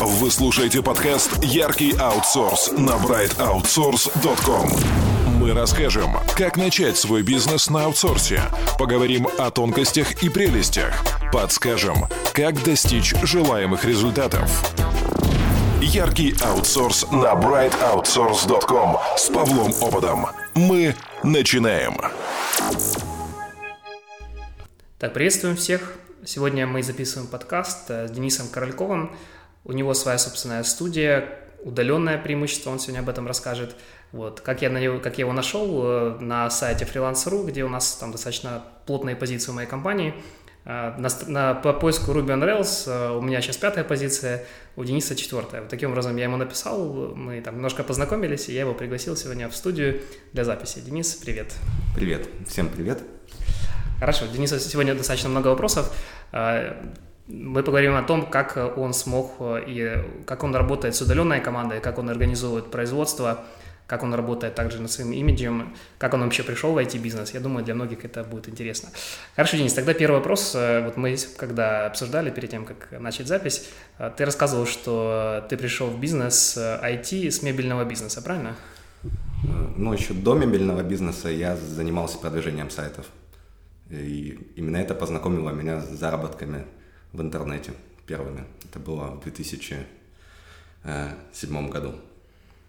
Вы слушаете подкаст «Яркий аутсорс» на brightoutsource.com. Мы расскажем, как начать свой бизнес на аутсорсе. Поговорим о тонкостях и прелестях. Подскажем, как достичь желаемых результатов. Яркий аутсорс на brightoutsource.com с Павлом Ободом. Мы начинаем. Так, приветствуем всех. Сегодня мы записываем подкаст э, с Денисом Корольковым. У него своя собственная студия, удаленное преимущество, он сегодня об этом расскажет. Вот. Как, я на него, как я его нашел э, на сайте freelance.ru, где у нас там достаточно плотные позиции в моей компании. Э, на, на, по поиску Ruby on Rails у меня сейчас пятая позиция, у Дениса четвертая. Вот таким образом я ему написал, мы там немножко познакомились, и я его пригласил сегодня в студию для записи. Денис, привет. Привет, всем привет. Хорошо, Дениса сегодня достаточно много вопросов. Мы поговорим о том, как он смог э, и как он работает с удаленной командой, как он организовывает производство, как он работает также над своим имиджем, как он вообще пришел в IT-бизнес. Я думаю, для многих это будет интересно. Хорошо, Денис, тогда первый вопрос. Э, вот мы когда обсуждали перед тем, как начать запись, э, ты рассказывал, что ты пришел в бизнес IT с мебельного бизнеса, правильно? Ну, еще до мебельного бизнеса я занимался продвижением сайтов. И именно это познакомило меня с заработками в интернете первыми. Это было в 2007 году.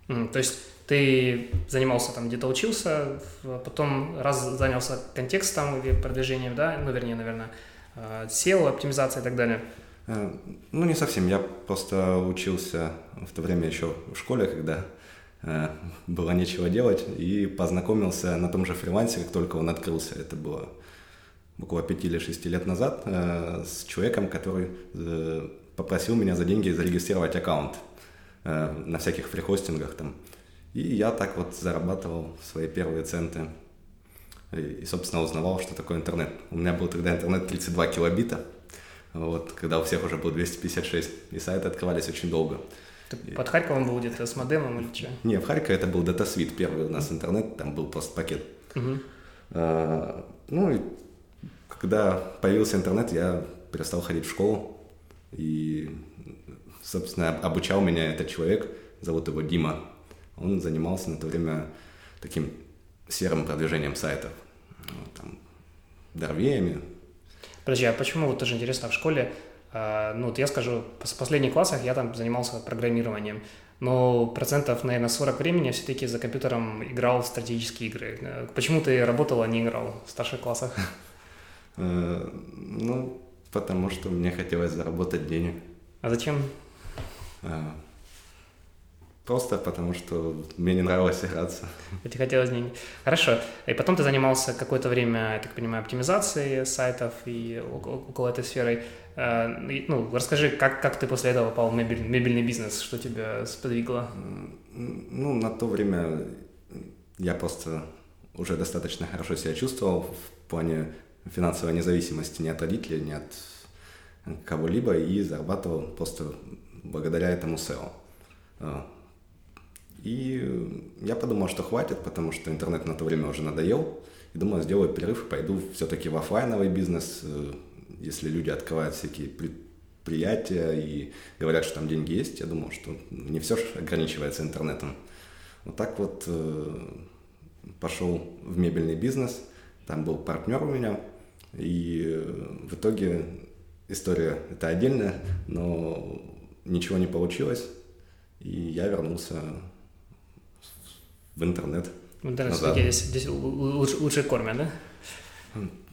Mm, то есть ты занимался там, где-то учился, потом раз занялся контекстом или продвижением, да, ну, вернее, наверное, SEO, оптимизация и так далее. Э, ну, не совсем. Я просто учился в то время еще в школе, когда э, было нечего делать, и познакомился на том же фрилансе, как только он открылся. Это было около пяти или шести лет назад э, с человеком, который э, попросил меня за деньги зарегистрировать аккаунт э, на всяких фрихостингах там. И я так вот зарабатывал свои первые центы. И, и, собственно, узнавал, что такое интернет. У меня был тогда интернет 32 килобита, вот, когда у всех уже был 256, и сайты открывались очень долго. Ты под Харьковом был где-то с модемом или что? Не, в Харькове это был DataSuite первый у нас интернет, там был просто пакет. Угу. А, ну и когда появился интернет, я перестал ходить в школу. И, собственно, обучал меня этот человек, зовут его Дима. Он занимался на то время таким серым продвижением сайтов. Там, дорвеями. Подожди, а почему, вот тоже интересно, в школе, э, ну, вот я скажу, с последних классах я там занимался программированием, но процентов, наверное, 40 времени все-таки за компьютером играл в стратегические игры. Э, почему ты работал, а не играл в старших классах? Э, ну, потому что мне хотелось заработать денег. А зачем? Э, просто потому что мне не нравилось играться. Тебе хотелось денег. Хорошо. И потом ты занимался какое-то время, я так понимаю, оптимизацией сайтов и около этой сферы. Э, ну, расскажи, как, как ты после этого попал в мебель, мебельный бизнес? Что тебя сподвигло? Ну, на то время я просто уже достаточно хорошо себя чувствовал в плане финансовой независимости ни от родителей, ни от кого-либо и зарабатывал просто благодаря этому SEO. А. И я подумал, что хватит, потому что интернет на то время уже надоел. И думаю, сделаю перерыв и пойду все-таки в офлайновый бизнес. Э, если люди открывают всякие предприятия и говорят, что там деньги есть, я думал, что не все ограничивается интернетом. Вот так вот э, пошел в мебельный бизнес. Там был партнер у меня, и э, в итоге история это отдельная, но ничего не получилось, и я вернулся в интернет. В интернет здесь, здесь лучше, лучше кормят, да?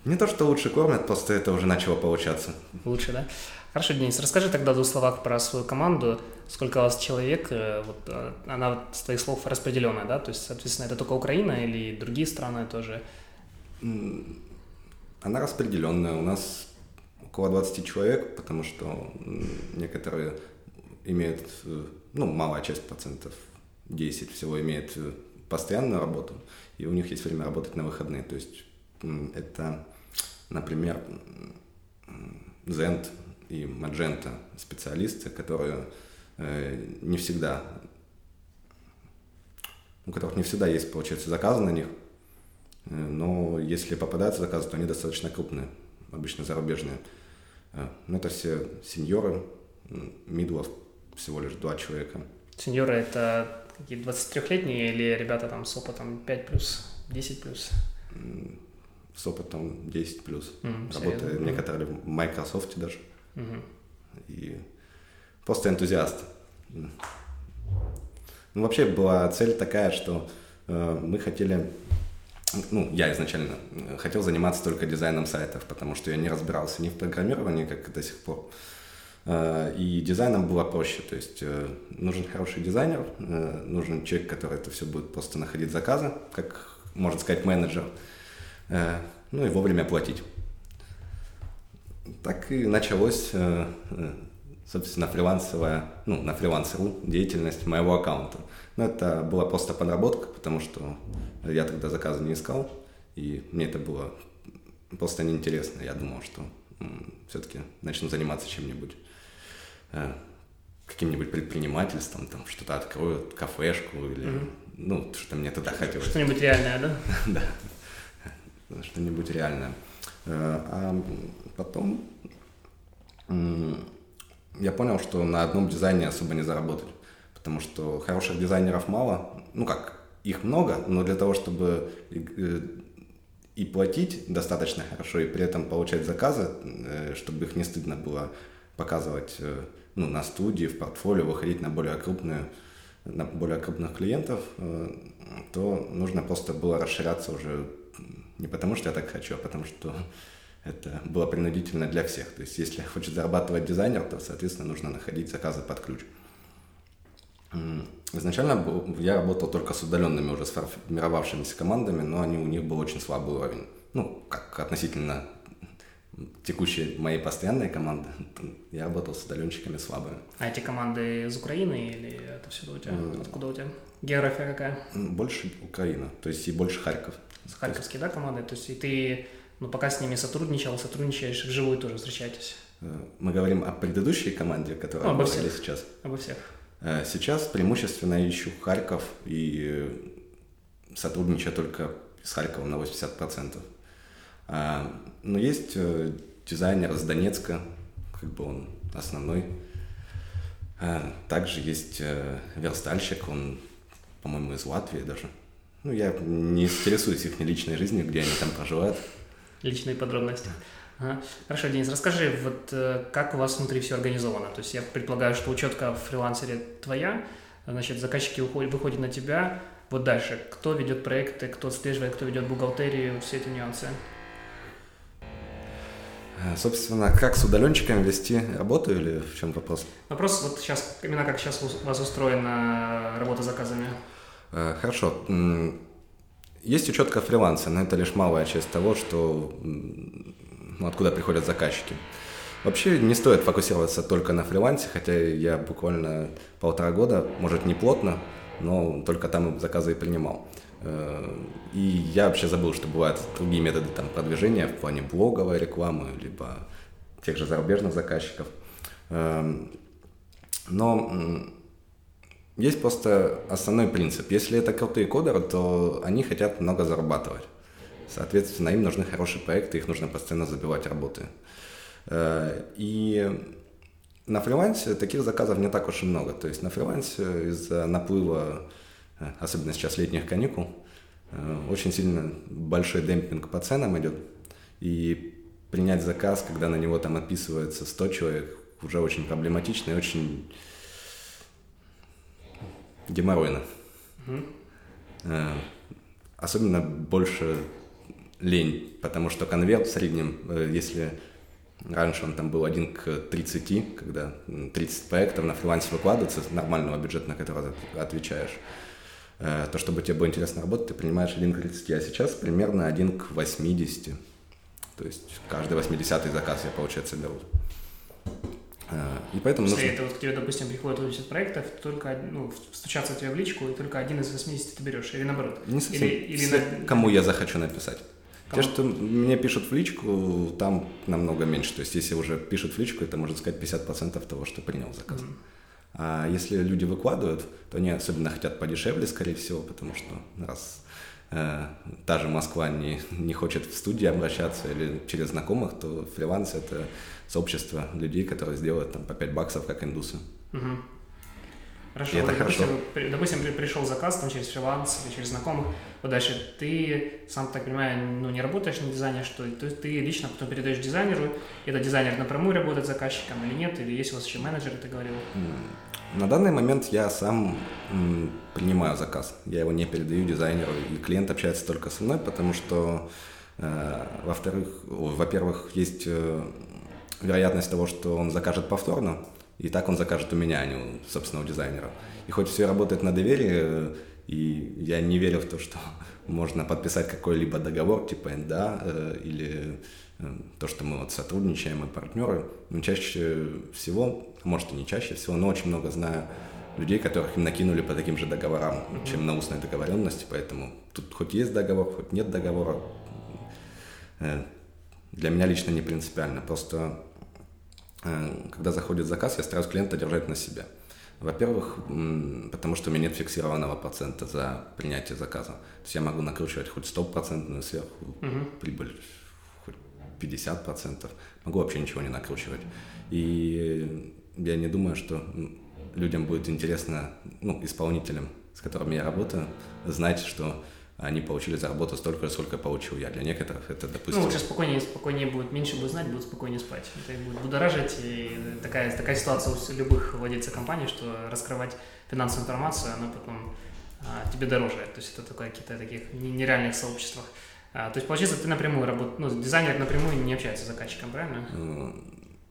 Не то, что лучше кормят, просто это уже начало получаться. Лучше, да? Хорошо, Денис, расскажи тогда в двух словах про свою команду. Сколько у вас человек? Э, вот, э, она, с твоих слов, распределенная, да? То есть, соответственно, это только Украина или другие страны тоже? Она распределенная. У нас около 20 человек, потому что некоторые имеют, э, ну, малая часть процентов, 10 всего имеет э, постоянную работу, и у них есть время работать на выходные. То есть это, например, Zend и Magento специалисты, которые э, не всегда, у которых не всегда есть, получается, заказы на них, но если попадаются заказы, то они достаточно крупные, обычно зарубежные. Э, но это все сеньоры, мидлов всего лишь два человека. Сеньоры это какие 23-летние или ребята там с опытом 5 плюс, 10 плюс? С опытом 10 плюс. М, Работают серьезно? некоторые в Microsoft даже. Мгм. И просто энтузиаст. Ну, вообще была цель такая, что э, мы хотели, ну, я изначально э, хотел заниматься только дизайном сайтов, потому что я не разбирался ни в программировании, как до сих пор, Э, и дизайном было проще, то есть э, нужен хороший дизайнер, нужен человек, который это все будет просто находить заказы, как можно сказать менеджер, ну и вовремя платить. Так и началось, собственно, фрилансовая, ну, на фриланс.ру деятельность моего аккаунта. Но это была просто подработка, потому что я тогда заказы не искал, и мне это было просто неинтересно. Я думал, что все-таки начну заниматься чем-нибудь, э, каким-нибудь предпринимательством, там что-то откроют, кафешку или, Мгм. ну, что мне туда хотелось. Что-нибудь реальное, да? да, что-нибудь реальное. Э, А потом я понял, что на одном дизайне особо не заработать, потому что хороших дизайнеров мало, ну как, их много, но для того, чтобы и, э, и платить достаточно хорошо, и при этом получать заказы, э, чтобы их не стыдно было показывать э, ну, на студии, в портфолио, выходить на более крупные на более крупных клиентов, то нужно просто было расширяться уже не потому, что я так хочу, а потому что это было принудительно для всех. То есть, если хочет зарабатывать дизайнер, то, соответственно, нужно находить заказы под ключ. Изначально я работал только с удаленными уже сформировавшимися командами, но они, у них был очень слабый уровень. Ну, как относительно текущей моей постоянной команды, я работал с удаленщиками слабыми. А эти команды из Украины или это все у тебя? Откуда у тебя? География какая? Больше Украина, то есть и больше Харьков. С Харьковские, да, команды? То есть и ты, ну, пока с ними сотрудничал, сотрудничаешь, вживую тоже встречаетесь? Э, Мы говорим о предыдущей команде, которая Ну, обо всех. сейчас. Обо всех. Э, Сейчас преимущественно ищу Харьков и э, сотрудничаю только с Харьковом на 80%. А, Но есть э, дизайнер из Донецка, как бы он основной. А, Также есть верстальщик, он, по-моему, из Латвии даже. Ну, я не интересуюсь их личной жизнью, где они там проживают. Личные подробности. Ага. Хорошо, Денис, расскажи, вот э, как у вас внутри все организовано? То есть я предполагаю, что учетка в фрилансере твоя, значит, заказчики уходят, выходят на тебя. Вот дальше, кто ведет проекты, кто отслеживает, кто ведет бухгалтерию, все эти нюансы. Э, Собственно, как с удаленщиками вести работу или в чем вопрос? Вопрос вот сейчас, именно как сейчас у вас устроена работа с заказами? Э, Хорошо. Есть учетка фриланса, но это лишь малая часть того, что, ну, откуда приходят заказчики. Вообще не стоит фокусироваться только на фрилансе, хотя я буквально полтора года, может не плотно, но только там заказы и принимал. Э, И я вообще забыл, что бывают другие методы там, продвижения в плане блоговой рекламы, либо тех же зарубежных заказчиков. Эм, Но есть просто основной принцип. Если это крутые кодеры, то они хотят много зарабатывать. Соответственно, им нужны хорошие проекты, их нужно постоянно забивать работы. Э, И на фрилансе таких заказов не так уж и много. То есть на фрилансе из-за наплыва, э, особенно сейчас летних каникул, э, очень сильно большой демпинг по ценам идет. И принять заказ, когда на него там отписывается 100 человек, уже очень проблематично и очень геморройно. Э, Особенно больше лень, потому что конверт в среднем, э, если раньше он там был один к 30, когда м, 30 проектов на фрилансе выкладывается, нормального бюджета, на который ты отвечаешь, э, то чтобы тебе было интересно работать, ты принимаешь один к 30, а сейчас примерно один к 80. То есть каждый 80 заказ я, получается, беру. Э, И поэтому Если нужно... это вот к тебе, допустим, приходит 80 проектов, только ну, стучаться тебе в личку, и только один из 80 ты берешь, или наоборот. Не совсем. Или, или Все, на- кому я захочу написать. Кому? Те, что мне пишут в личку, там намного меньше. То есть, если уже пишут в личку, это, можно сказать, 50% того, что принял заказ. Мгм. А если люди выкладывают, то они особенно хотят подешевле, скорее всего, потому что раз э, та же Москва не, не хочет в студии обращаться или через знакомых, то фриланс — это сообщество людей, которые сделают там по 5 баксов, как индусы. Мгм. Хорошо, и это вот, хорошо. допустим, при- допустим, при- пришел заказ там через фриланс или через знакомых, вот дальше ты, сам так понимаю, ну не работаешь на дизайне, что ли? то есть ты лично потом передаешь дизайнеру, и этот дизайнер напрямую работает с заказчиком или нет, или есть у вас еще менеджер, ты говорил? На данный момент я сам м, принимаю заказ. Я его не передаю дизайнеру, и клиент общается только со мной, потому что, э, во-вторых, во-первых, есть э, вероятность того, что он закажет повторно, и так он закажет у меня, а не, у, собственно, у дизайнера. И хоть все работает на доверии, э, и я не верю в то, что можно подписать какой-либо договор, типа НДА, э, или э, то, что мы вот сотрудничаем, мы партнеры, но чаще всего, может и не чаще всего, но очень много знаю людей, которых им накинули по таким же договорам, чем на устной договоренности, поэтому тут хоть есть договор, хоть нет договора, э, для меня лично не принципиально, просто э, когда заходит заказ, я стараюсь клиента держать на себе. Во-первых, потому что у меня нет фиксированного процента за принятие заказа. То есть я могу накручивать хоть стопроцентную сверху прибыль, хоть 50%, могу вообще ничего не накручивать. И я не думаю, что людям будет интересно, ну, исполнителям, с которыми я работаю, знать, что они получили за работу столько сколько получил я. Для некоторых это, допустим... Ну, лучше спокойнее, спокойнее будет, меньше будет знать, будут спокойнее спать. Это их будет будоражить, и такая, такая ситуация у любых владельцев компаний, что раскрывать финансовую информацию, она потом а, тебе дороже. То есть это такое какие-то таких не- нереальных сообществах. А, то есть, получается, ты напрямую работаешь, ну, дизайнер напрямую не общается с заказчиком, правильно?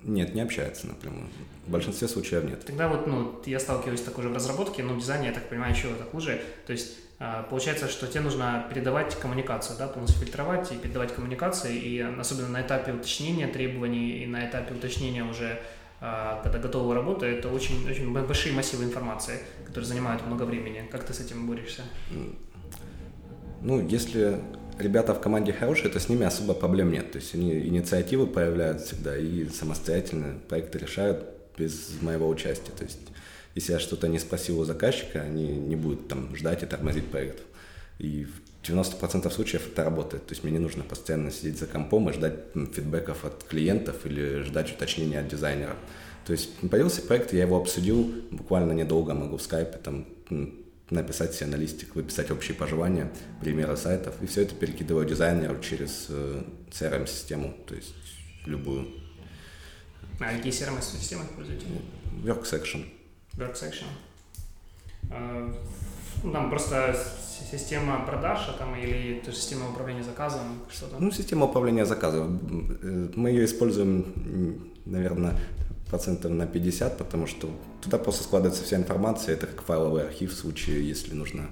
Нет, не общается напрямую. В большинстве случаев нет. Тогда вот, ну, я сталкиваюсь такой же в разработке, но в дизайне, я так понимаю, еще так хуже. То есть получается, что тебе нужно передавать коммуникацию, да, полностью фильтровать и передавать коммуникации, и особенно на этапе уточнения требований и на этапе уточнения уже а, когда готова работа, это очень, очень большие массивы информации, которые занимают много времени. Как ты с этим борешься? Ну, если ребята в команде хорошие, то с ними особо проблем нет. То есть они инициативы появляют всегда и самостоятельно проекты решают без моего участия. То есть если я что-то не спросил у заказчика, они не будут там ждать и тормозить проект. И в 90% случаев это работает. То есть мне не нужно постоянно сидеть за компом и ждать фидбэков от клиентов или ждать уточнения от дизайнера. То есть появился проект, я его обсудил, буквально недолго могу в скайпе там написать себе на листик, выписать общие пожелания, примеры сайтов, и все это перекидываю дизайнеру через э, CRM-систему, то есть любую. А какие CRM-системы используете? Worksection. WorkSection. А, Ну, там просто система продаж, а там или то система управления заказом, что-то. Ну, система управления заказом. Э, Мы ее используем, наверное, процентов на 50, потому что туда просто складывается вся информация, это как файловый архив в случае, если нужно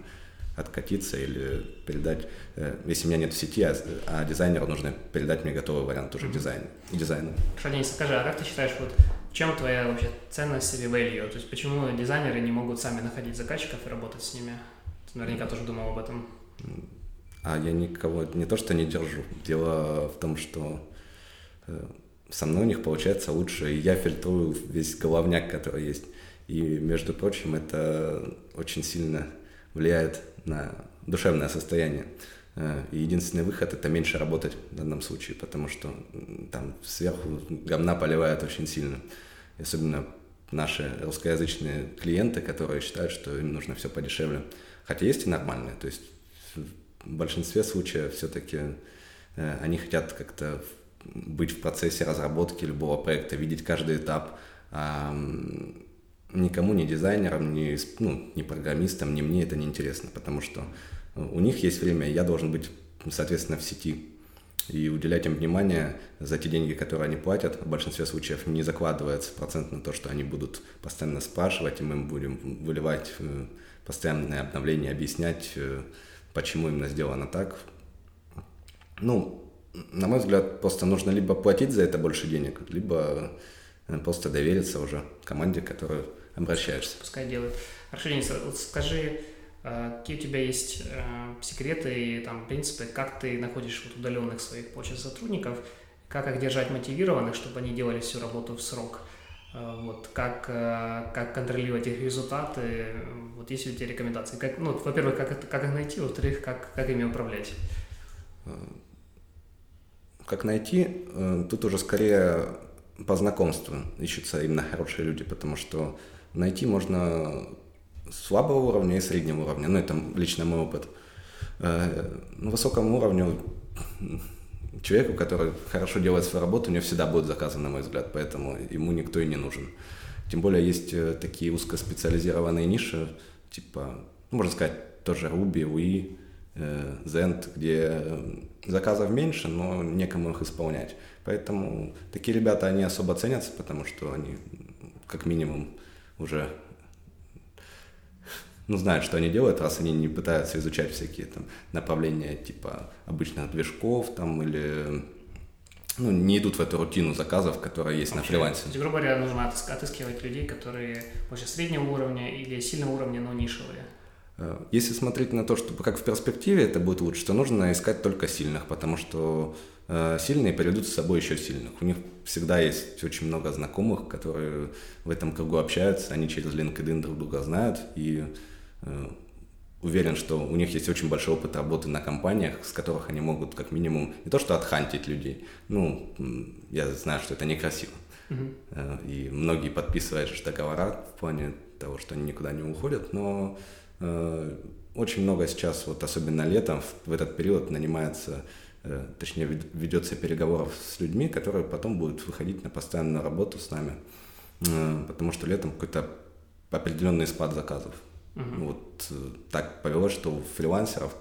откатиться или передать, э, если меня нет в сети, а, а дизайнеру нужно передать мне готовый вариант уже дизайн, дизайну. Хорошо, Денис, скажи, а как ты считаешь, вот чем твоя вообще ценность или value? То есть почему дизайнеры не могут сами находить заказчиков и работать с ними? Ты наверняка тоже думал об этом. А я никого не то что не держу. Дело в том, что э, со мной у них получается лучше, и я фильтрую весь головняк, который есть. И, между прочим, это очень сильно влияет на душевное состояние. Э, единственный выход – это меньше работать в данном случае, потому что там сверху говна поливает очень сильно. И особенно наши русскоязычные клиенты, которые считают, что им нужно все подешевле. Хотя есть и нормальные. То есть в большинстве случаев все-таки э, они хотят как-то быть в процессе разработки любого проекта, видеть каждый этап. А, никому, ни дизайнерам, ни, ну, ни программистам, ни мне это не интересно, потому что у них есть время, я должен быть, соответственно, в сети и уделять им внимание за те деньги, которые они платят. В большинстве случаев не закладывается процент на то, что они будут постоянно спрашивать, и мы им будем выливать э, постоянные обновления, объяснять, э, почему именно сделано так. Ну, на мой взгляд, просто нужно либо платить за это больше денег, либо э, просто довериться уже команде, к которой обращаешься. Пускай делают. Хорошо, Денис, а вот скажи, какие у тебя есть а, секреты и там принципы, как ты находишь вот удаленных своих, получается, сотрудников, как их держать мотивированных, чтобы они делали всю работу в срок, А, вот, как, как контролировать их результаты, вот есть ли у тебя рекомендации, как, ну, во-первых, как, как их найти, во-вторых, как, как ими управлять. Как найти? Э, Тут уже скорее по знакомству ищутся именно хорошие люди, потому что найти можно слабого уровня и среднего уровня. Ну, это лично мой опыт. Э, на высоком уровне человеку, который хорошо делает свою работу, у него всегда будет заказы, на мой взгляд, поэтому ему никто и не нужен. Тем более есть э, такие узкоспециализированные ниши, типа, ну, можно сказать, тоже Ruby, UI, э, Zend, где заказов меньше, но некому их исполнять. Поэтому такие ребята, они особо ценятся, потому что они как минимум уже ну, знают, что они делают, раз они не пытаются изучать всякие там направления типа обычных движков там или ну, не идут в эту рутину заказов, которая есть Вообще, на фрилансе. грубо говоря, нужно отыскивать людей, которые больше среднего уровня или сильного уровня, но нишевые. Э, если смотреть на то, что как в перспективе это будет лучше, то нужно искать только сильных, потому что э, сильные приведут с собой еще сильных. У них всегда есть очень много знакомых, которые в этом кругу общаются, они через LinkedIn друг друга знают, и уверен, что у них есть очень большой опыт работы на компаниях, с которых они могут как минимум не то что отхантить людей, ну, я знаю, что это некрасиво. Uh-huh. И многие подписывают договора в плане того, что они никуда не уходят, но Э, очень много сейчас, вот особенно летом, в этот период нанимается, э, точнее ведется переговоров с людьми, которые потом будут выходить на постоянную работу с нами, э, потому что летом какой-то определенный спад заказов. Угу. Вот так повелось, что у фрилансеров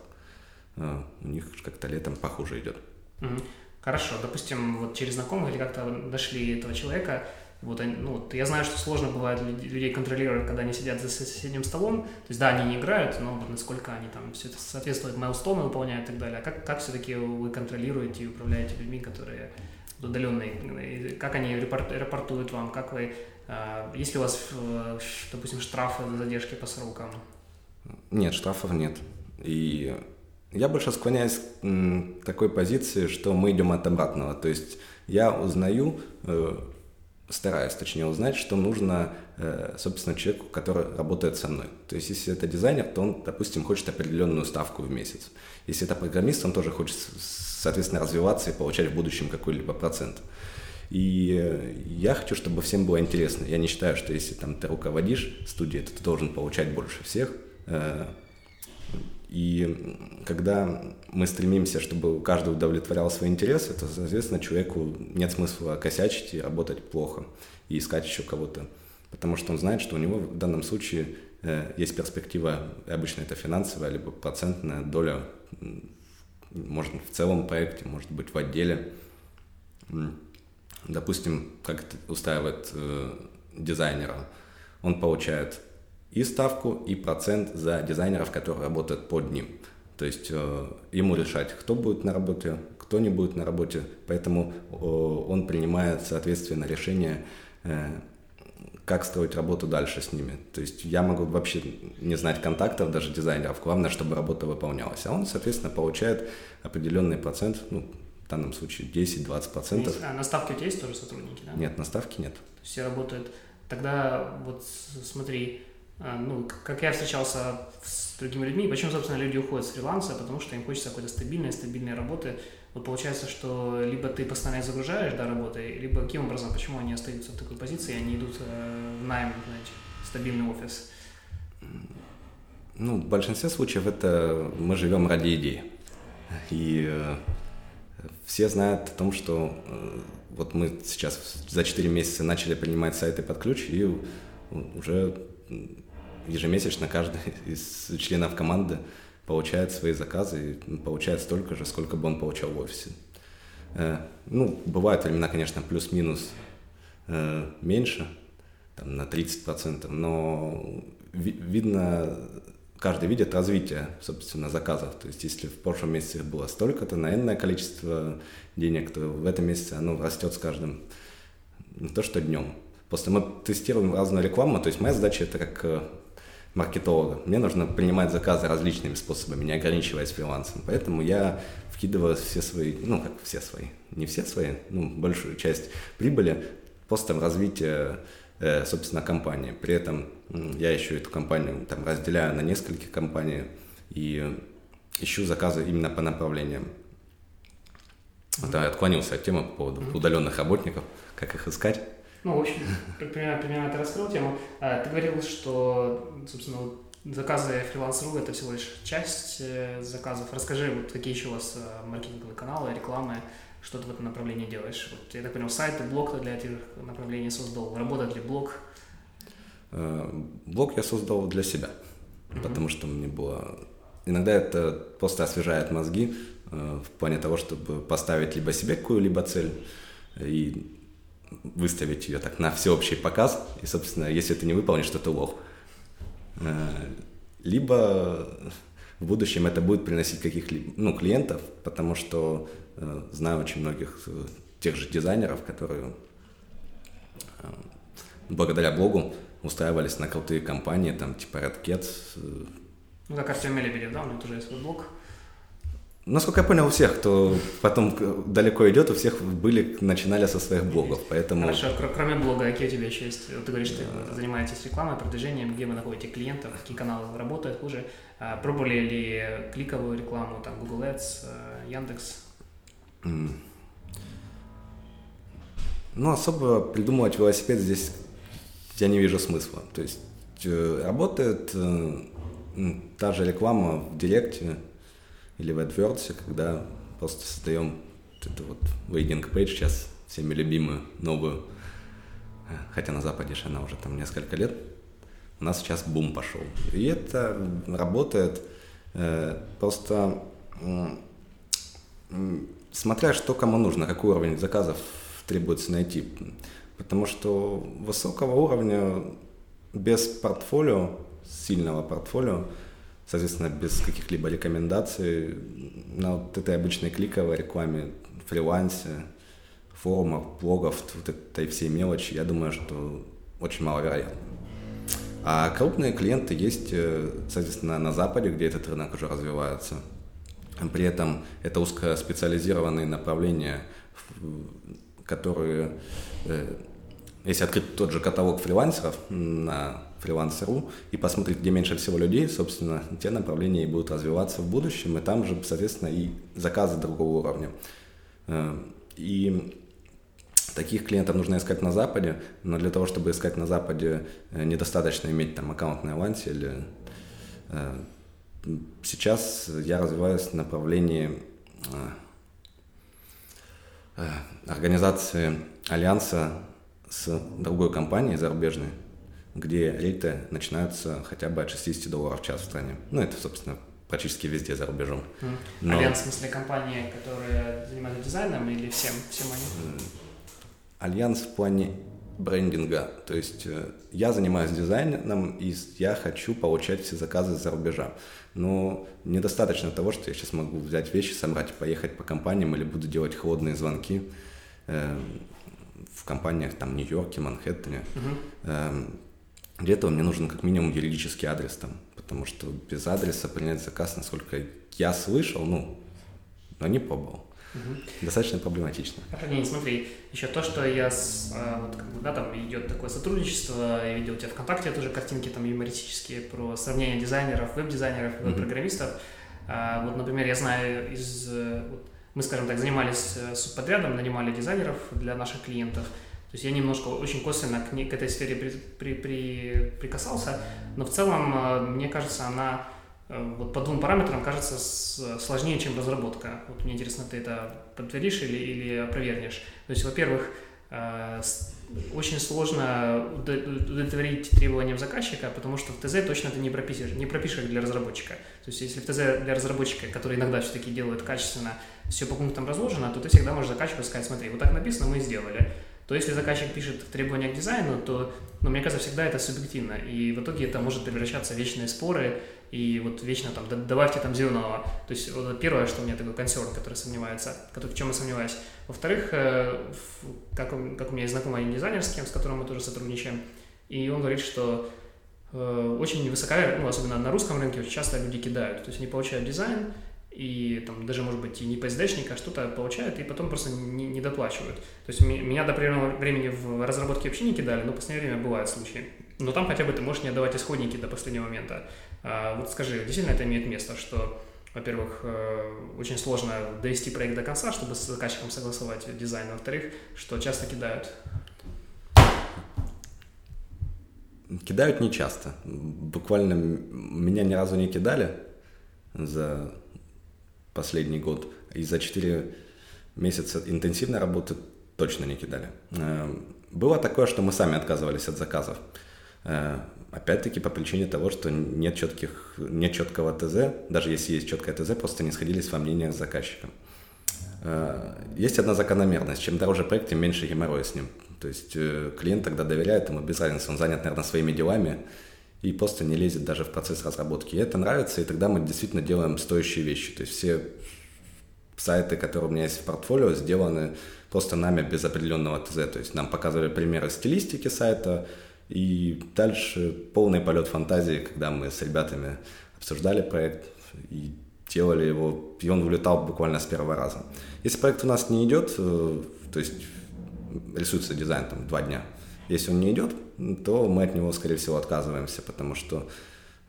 у них как-то летом похуже идет. Угу. Хорошо, допустим, вот через знакомых или как-то нашли этого человека, вот, они, ну, вот я знаю, что сложно бывает людей контролировать, когда они сидят за соседним столом. То есть, да, они не играют, но вот насколько они там все это соответствует майлстоны выполняют и так далее. А как, как все-таки вы контролируете и управляете людьми, которые удаленные? Как они рапортуют вам? Как вы, э, есть ли у вас, э, допустим, штрафы за задержки по срокам? Нет, штрафов нет. И я больше склоняюсь к такой позиции, что мы идем от обратного. То есть я узнаю э, стараюсь, точнее, узнать, что нужно, э, собственно, человеку, который работает со мной. То есть, если это дизайнер, то он, допустим, хочет определенную ставку в месяц. Если это программист, он тоже хочет, соответственно, развиваться и получать в будущем какой-либо процент. И э, я хочу, чтобы всем было интересно. Я не считаю, что если там ты руководишь студией, то ты должен получать больше всех. Э, и когда мы стремимся, чтобы каждый удовлетворял свои интересы, то, соответственно, человеку нет смысла косячить и работать плохо, и искать еще кого-то. Потому что он знает, что у него в данном случае э, есть перспектива, обычно это финансовая, либо процентная доля, может в целом проекте, может быть в отделе. Допустим, как это устраивает э, дизайнера. Он получает и ставку, и процент за дизайнеров, которые работают под ним. То есть э, ему решать, кто будет на работе, кто не будет на работе. Поэтому э, он принимает, соответственно, решение, э, как строить работу дальше с ними. То есть я могу вообще не знать контактов даже дизайнеров, главное, чтобы работа выполнялась. А он, соответственно, получает определенный процент, ну, данном случае 10-20%. А на ставке у тебя есть тоже сотрудники, да? Нет, на ставке нет. То есть все работают. Тогда вот смотри, а, ну, как я встречался с другими людьми, почему, собственно, люди уходят с фриланса, потому что им хочется какой-то стабильной, стабильной работы. Вот получается, что либо ты постоянно загружаешь, да, работой, либо каким образом, почему они остаются в такой позиции, они идут э, в найм, знаете, стабильный офис. Ну, в большинстве случаев это мы живем ради идеи. И э, все знают о том, что э, вот мы сейчас за 4 месяца начали принимать сайты под ключ, и уже ежемесячно каждый из членов команды получает свои заказы и получает столько же, сколько бы он получал в офисе. Э, ну, бывают времена, конечно, плюс-минус э, меньше, там, на 30%, но видно, каждый видит развитие, собственно, заказов. То есть, если в прошлом месяце было столько-то, на количество денег, то в этом месяце оно растет с каждым, не то что днем. Просто мы тестируем разную рекламу, то есть моя задача это как э, маркетолога. Мне нужно принимать заказы различными способами, не ограничиваясь фрилансом. Поэтому я вкидываю все свои, ну как все свои, не все свои, ну большую часть прибыли просто в развитие, собственно, компании. При этом я еще эту компанию там разделяю на несколько компаний и ищу заказы именно по направлениям. Я отклонился от темы по поводу удаленных работников, как их искать. Ну, в общем, примерно, примерно ты раскрыл тему. А, ты говорил, что, собственно, заказы фриланс.ру это всего лишь часть э, заказов. Расскажи, вот какие еще у вас э, маркетинговые каналы, рекламы, что ты в этом направлении делаешь? Вот, я так понял, сайт и блог для этих направлений создал. Работает ли блог? Э, блог я создал для себя, mm-hmm. потому что мне было... Иногда это просто освежает мозги в плане того, чтобы поставить либо себе какую-либо цель и выставить ее так на всеобщий показ, и, собственно, если ты не выполнишь, то ты лох. Э, либо в будущем это будет приносить каких-либо ну, клиентов, потому что э, знаю очень многих э, тех же дизайнеров, которые э, благодаря блогу устраивались на крутые компании, там типа Red Cat. Э. Ну, как Артем Мелебедев, да, у него тоже есть свой блог. Насколько я понял, у всех, кто потом далеко идет, у всех были, начинали со своих блогов, поэтому... Хорошо, кроме блога, какие у тебя еще есть? Ты говоришь, что ты занимаетесь рекламой, продвижением, где вы находите клиентов, какие каналы работают хуже. А пробовали ли кликовую рекламу, там, Google Ads, э, Яндекс? Ну, особо придумывать велосипед здесь я не вижу смысла. То есть э, работает э, та же реклама в Директе, или в AdWords, когда просто создаем вот эту вот waiting page, сейчас всеми любимую, новую, хотя на Западе же она уже там несколько лет, у нас сейчас бум пошел. И это работает э, просто э, смотря что кому нужно, какой уровень заказов требуется найти. Потому что высокого уровня без портфолио, сильного портфолио, соответственно, без каких-либо рекомендаций на вот этой обычной кликовой рекламе, фрилансе, форумах, блогов, вот этой всей мелочи, я думаю, что очень маловероятно. А крупные клиенты есть, э, соответственно, на Западе, где этот рынок уже развивается. При этом это узкоспециализированные направления, которые, э, если открыть тот же каталог фрилансеров на фрилансеру и посмотреть, где меньше всего людей, собственно, те направления и будут развиваться в будущем, и там же, соответственно, и заказы другого уровня. Э, и таких клиентов нужно искать на Западе, но для того, чтобы искать на Западе, э, недостаточно иметь там аккаунт на Авансе или Сейчас я развиваюсь в направлении организации альянса с другой компанией зарубежной, где рейты начинаются хотя бы от 60 долларов в час в стране. Ну, это, собственно, практически везде за рубежом. Но... Альянс, в смысле, компании, которые занимаются дизайном или всем, всем они? Альянс в плане брендинга. То есть э, я занимаюсь дизайном, и я хочу получать все заказы за рубежа. Но недостаточно того, что я сейчас могу взять вещи, собрать, поехать по компаниям или буду делать холодные звонки э, в компаниях там Нью-Йорке, Манхэттене. Uh-huh. Э, для этого мне нужен как минимум юридический адрес там, потому что без адреса принять заказ, насколько я слышал, ну, но не пробовал. Угу. Достаточно проблематично. Не, смотри, еще то, что я с, а, вот, как бы, да, там идет такое сотрудничество, я видел у тебя ВКонтакте тоже картинки там юмористические про сравнение дизайнеров, веб-дизайнеров, веб-программистов. А, вот, например, я знаю из, вот, мы, скажем так, занимались э, субподрядом, нанимали дизайнеров для наших клиентов, то есть я немножко очень косвенно к, к этой сфере при, при, при, прикасался, но в целом, э, мне кажется, она э, вот по двум параметрам кажется сложнее, чем разработка. Вот мне интересно, ты это подтвердишь или, или опровергнешь. То есть, во-первых, э, очень сложно удовлетворить требованиям заказчика, потому что в ТЗ точно ты не пропишешь, не пропишешь для разработчика. То есть если в ТЗ для разработчика, который иногда все-таки делает качественно, все по пунктам разложено, то ты всегда можешь заказчику сказать, смотри, вот так написано, мы сделали то если заказчик пишет требования к дизайну, то, ну, мне кажется, всегда это субъективно, и в итоге это может превращаться в вечные споры, и вот вечно там, добавьте там зеленого. То есть вот первое, что у меня такой консерн, который сомневается, который, в чем я сомневаюсь. Во-вторых, э, как, как у меня есть знакомый дизайнер, с кем, с которым мы тоже сотрудничаем, и он говорит, что э, очень высока, ну, особенно на русском рынке, очень часто люди кидают. То есть они получают дизайн, и там даже, может быть, и не PSD-шник, а что-то получают, и потом просто не, не доплачивают. То есть меня до определенного времени в разработке вообще не кидали, но в последнее время бывают случаи. Но там хотя бы ты можешь не отдавать исходники до последнего момента. А вот скажи, действительно это имеет место, что, во-первых, э, очень сложно довести проект до конца, чтобы с заказчиком согласовать дизайн, во-вторых, что часто кидают? Кидают не часто. Буквально меня ни разу не кидали за последний год. И за 4 месяца интенсивной работы точно не кидали. Э, было такое, что мы сами отказывались от заказов. Э, опять-таки по причине того, что нет, четких, нет четкого ТЗ, даже если есть четкое ТЗ, просто не сходились во мнениях с заказчиком. Э, есть одна закономерность. Чем дороже проект, тем меньше геморроя с ним. То есть клиент тогда доверяет ему без разницы. Он занят, наверное, своими делами и просто не лезет даже в процесс разработки. И это нравится, и тогда мы действительно делаем стоящие вещи. То есть все сайты, которые у меня есть в портфолио, сделаны просто нами без определенного ТЗ. То есть нам показывали примеры стилистики сайта, и дальше полный полет фантазии, когда мы с ребятами обсуждали проект и делали его, и он вылетал буквально с первого раза. Если проект у нас не идет, э, то есть рисуется дизайн там два дня, если он не идет, то мы от него, скорее всего, отказываемся, потому что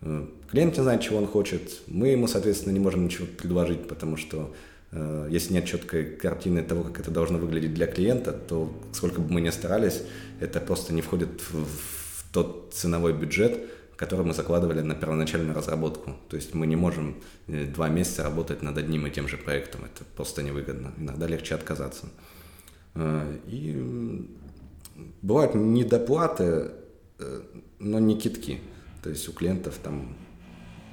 э, клиент не знает, чего он хочет, мы ему, соответственно, не можем ничего предложить, потому что Э, если нет четкой картины того, как это должно выглядеть для клиента, то сколько бы мы ни старались, это просто не входит в, в тот ценовой бюджет, который мы закладывали на первоначальную разработку. То есть мы не можем э, два месяца работать над одним и тем же проектом. Это просто невыгодно. Иногда легче отказаться. И бывают недоплаты, но не китки. То есть у клиентов там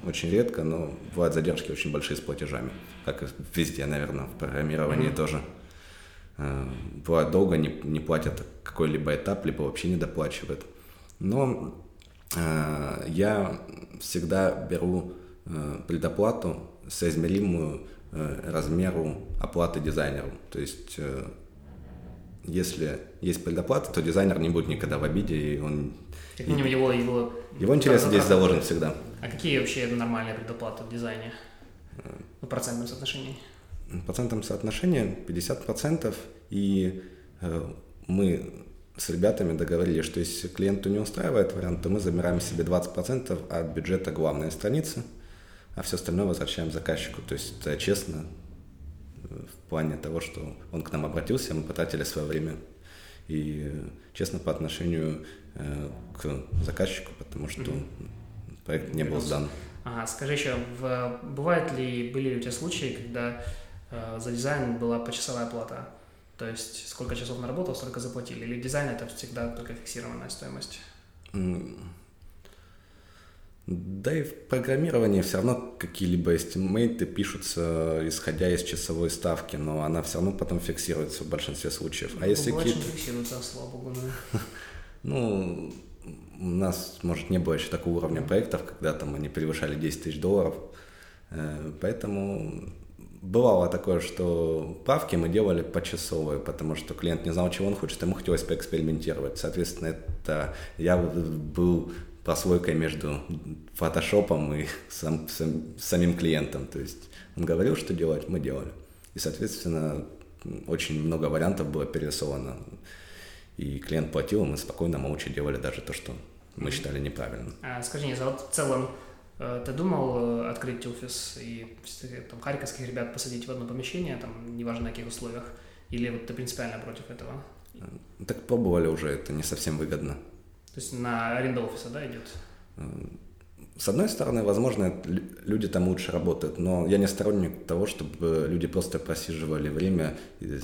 очень редко, но бывают задержки очень большие с платежами, как и везде, наверное, в программировании mm-hmm. тоже. Э, бывает долго не, не платят какой-либо этап, либо вообще не доплачивают. Но э, я всегда беру э, предоплату соизмеримую э, размеру оплаты дизайнеру. То есть э, если есть предоплата, то дизайнер не будет никогда в обиде, и он... Как минимум его... Его, его интерес здесь заложен всегда. А какие вообще нормальные предоплаты в дизайне? В процентном соотношении? В процентном соотношении 50%. И э, мы с ребятами договорились, что если клиенту не устраивает вариант, то мы забираем себе 20% от бюджета главной страницы, а все остальное возвращаем заказчику. То есть это честно в плане того, что он к нам обратился, мы потратили свое время. И э, честно по отношению к заказчику, потому что mm-hmm проект не был сдан. Ага, скажи еще, в, бывают ли, были ли у тебя случаи, когда э, за дизайн была почасовая плата? То есть сколько часов наработал, столько заплатили? Или дизайн это всегда только фиксированная стоимость? Да и в программировании все равно какие-либо эстимейты пишутся, исходя из часовой ставки, но она все равно потом фиксируется в большинстве случаев. А ну, если какие-то... фиксируется, слава богу. Ну, у нас, может, не было еще такого уровня проектов, когда там они превышали 10 тысяч долларов. Э, поэтому бывало такое, что правки мы делали почасовые, потому что клиент не знал, чего он хочет, ему хотелось поэкспериментировать. Соответственно, это я был прослойкой между фотошопом и сам, сам, самим клиентом. То есть он говорил, что делать, мы делали. И, соответственно, очень много вариантов было перерисовано. И клиент платил, и мы спокойно, молча делали даже то, что мы считали неправильным. А, скажи, Низа, вот в целом э, ты думал э, открыть офис и там, харьковских ребят посадить в одно помещение, там, неважно на каких условиях, или вот ты принципиально против этого? Э, так пробовали уже, это не совсем выгодно. То есть на аренду офиса, да, идет? С одной стороны, возможно, люди там лучше работают, но я не сторонник того, чтобы люди просто просиживали время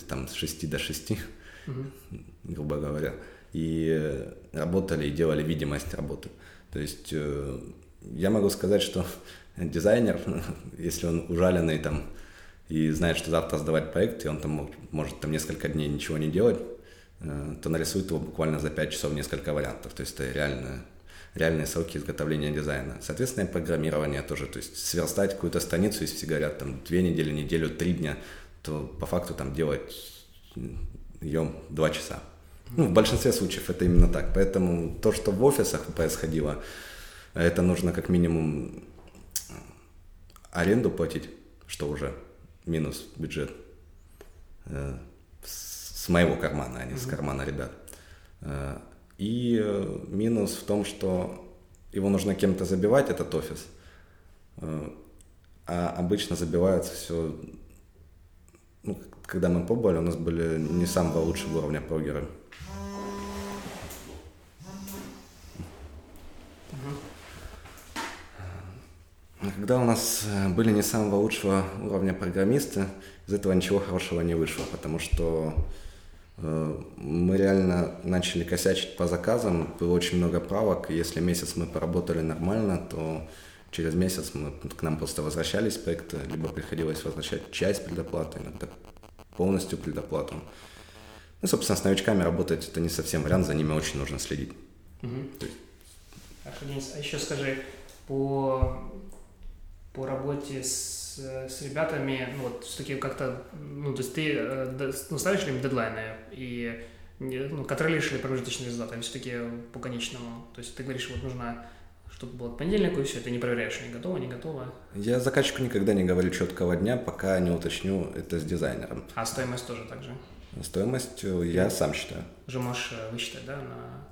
там, с 6 до 6, угу. грубо говоря и работали и делали видимость работы. То есть э, я могу сказать, что дизайнер, если он ужаленный там и знает, что завтра сдавать проект, и он там может там несколько дней ничего не делать, то нарисует его буквально за 5 часов несколько вариантов. То есть это реально реальные сроки изготовления дизайна. Соответственно, и программирование тоже. То есть сверстать какую-то страницу, если все говорят там две недели, неделю, три дня, то по факту там делать ее два часа. Ну, в большинстве случаев это именно так. Поэтому то, что в офисах происходило, это нужно как минимум аренду платить, что уже минус бюджет э, с моего кармана, а не с кармана ребят. Э, и э, минус в том, что его нужно кем-то забивать, этот офис. А обычно забивается все... Ну, когда мы пробовали, у нас были не самого лучшего уровня прогеры. Когда у нас э, были не самого лучшего уровня программисты, из этого ничего хорошего не вышло, потому что э, мы реально начали косячить по заказам, было очень много правок, если месяц мы поработали нормально, то через месяц мы, к нам просто возвращались проекты, либо приходилось возвращать часть предоплаты, иногда полностью предоплату. Ну, собственно, с новичками работать это не совсем вариант, за ними очень нужно следить. Угу. Денис, а еще скажи, по, по работе с, с ребятами, ну, вот все-таки как-то, ну, то есть ты э, ну, ставишь им дедлайны и ну, контролируешь ли промежуточные результаты, или все-таки по конечному? То есть ты говоришь, вот нужно чтобы было к понедельнику, и все, ты не проверяешь, не готово, не готово. Я заказчику никогда не говорю четкого дня, пока не уточню это с дизайнером. А стоимость тоже так же? Стоимость э, я сам считаю. Уже можешь э, высчитать, да, на...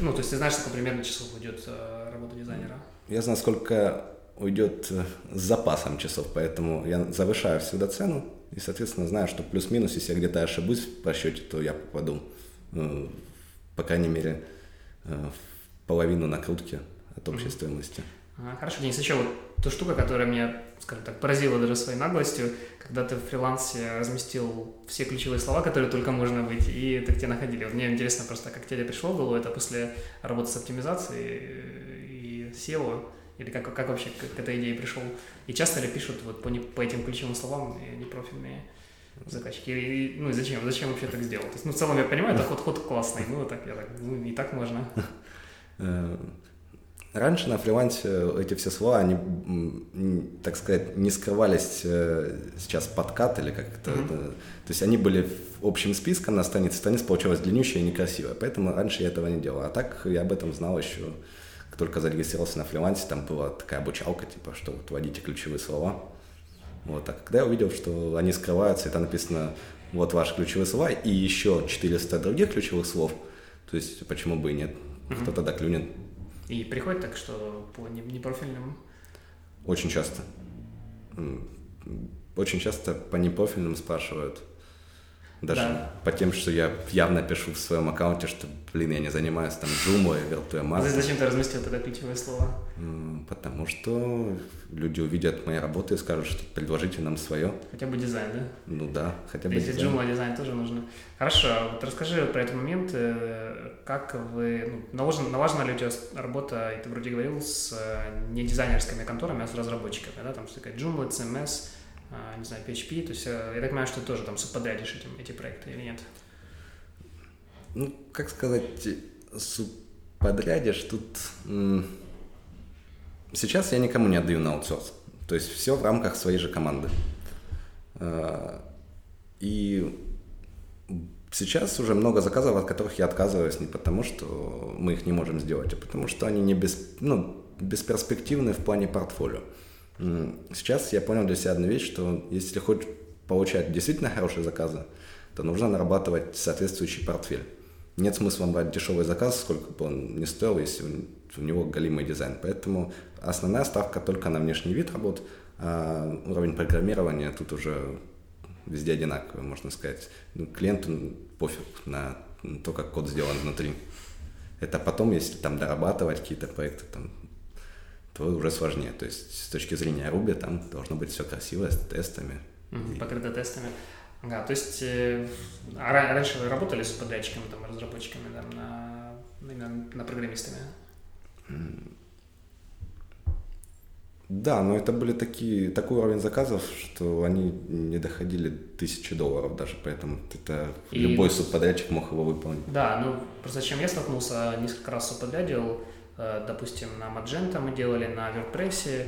Ну, то есть ты знаешь, сколько примерно часов уйдет работа дизайнера? Я знаю, сколько уйдет с запасом часов, поэтому я завышаю всегда цену и, соответственно, знаю, что плюс-минус, если я где-то ошибусь в расчете, то я попаду, по крайней мере, в половину накрутки от общей mm-hmm. стоимости. Хорошо, Денис, еще вот ту штука, которая меня, скажем так, поразила даже своей наглостью, когда ты в фрилансе разместил все ключевые слова, которые только можно быть, и так тебе находили. Вот мне интересно просто, как тебе пришло в голову это после работы с оптимизацией и SEO, или как, как вообще к, к этой идее пришел? И часто ли пишут вот по, не, по этим ключевым словам непрофильные заказчики? И, ну и зачем? Зачем вообще так сделал? То есть, ну, в целом я понимаю, это ход, ход классный, ну, так, я так, ну, и так можно. Э, раньше на фрилансе эти все слова, они, так сказать, не скрывались э, сейчас подкат или как это. Mm-hmm. То есть они были общим списком на странице, страница получалась длиннющая и некрасивая, поэтому раньше я этого не делал. А так я об этом знал еще, как только зарегистрировался на фрилансе, там была такая обучалка, типа, что вот вводите ключевые слова. Вот, а когда я увидел, что они скрываются, и там написано вот ваши ключевые слова и еще 400 других ключевых слов, то есть почему бы и нет, угу. кто тогда клюнет. И приходит так, что по непрофильным? Очень часто. Очень часто по непрофильным спрашивают. Даже да. по тем, что я явно пишу в своем аккаунте, что, блин, я не занимаюсь там Zoom и. А зачем ты разместил тогда ключевые слова? Потому что люди увидят мои работы и скажут, что предложите нам свое. Хотя бы дизайн, да? Ну да, хотя бы Если дизайн. Joomla дизайн тоже нужно. Хорошо, вот расскажи про этот момент, э, как вы, ну, налажена, налажена ли у тебя работа, и ты вроде говорил, с э, не дизайнерскими конторами, а с разработчиками, да, там что-то Joomla, CMS, а, не знаю, PHP, то есть э, я так понимаю, что ты тоже там субподрядишь этим, эти проекты или нет? Ну, как сказать, субподрядишь тут... Сейчас я никому не отдаю на аутсорс. То есть все в рамках своей же команды. А, и сейчас уже много заказов, от которых я отказываюсь не потому, что мы их не можем сделать, а потому что они не без, ну, бесперспективны в плане портфолио. Сейчас я понял для себя одну вещь, что если хочешь получать действительно хорошие заказы, то нужно нарабатывать соответствующий портфель. Нет смысла брать дешевый заказ, сколько бы он ни стоил, если у него галимый дизайн. Поэтому основная ставка только на внешний вид работ, а уровень программирования тут уже везде одинаковый, можно сказать. Ну, клиенту пофиг на то, как код сделан внутри. Это потом, если там дорабатывать какие-то проекты, там, то уже сложнее. То есть с точки зрения Ruby там должно быть все красиво с тестами. Mm-hmm, покрыто тестами. Да, то есть э, а раньше вы работали с подрядчиками, там, разработчиками, там, на, именно на программистами? Да, но это были такие, такой уровень заказов, что они не доходили тысячи долларов даже, поэтому это и... любой субподрядчик мог его выполнить. Да, ну просто чем я столкнулся, несколько раз субподрядил, допустим, на Magento мы делали, на WordPress,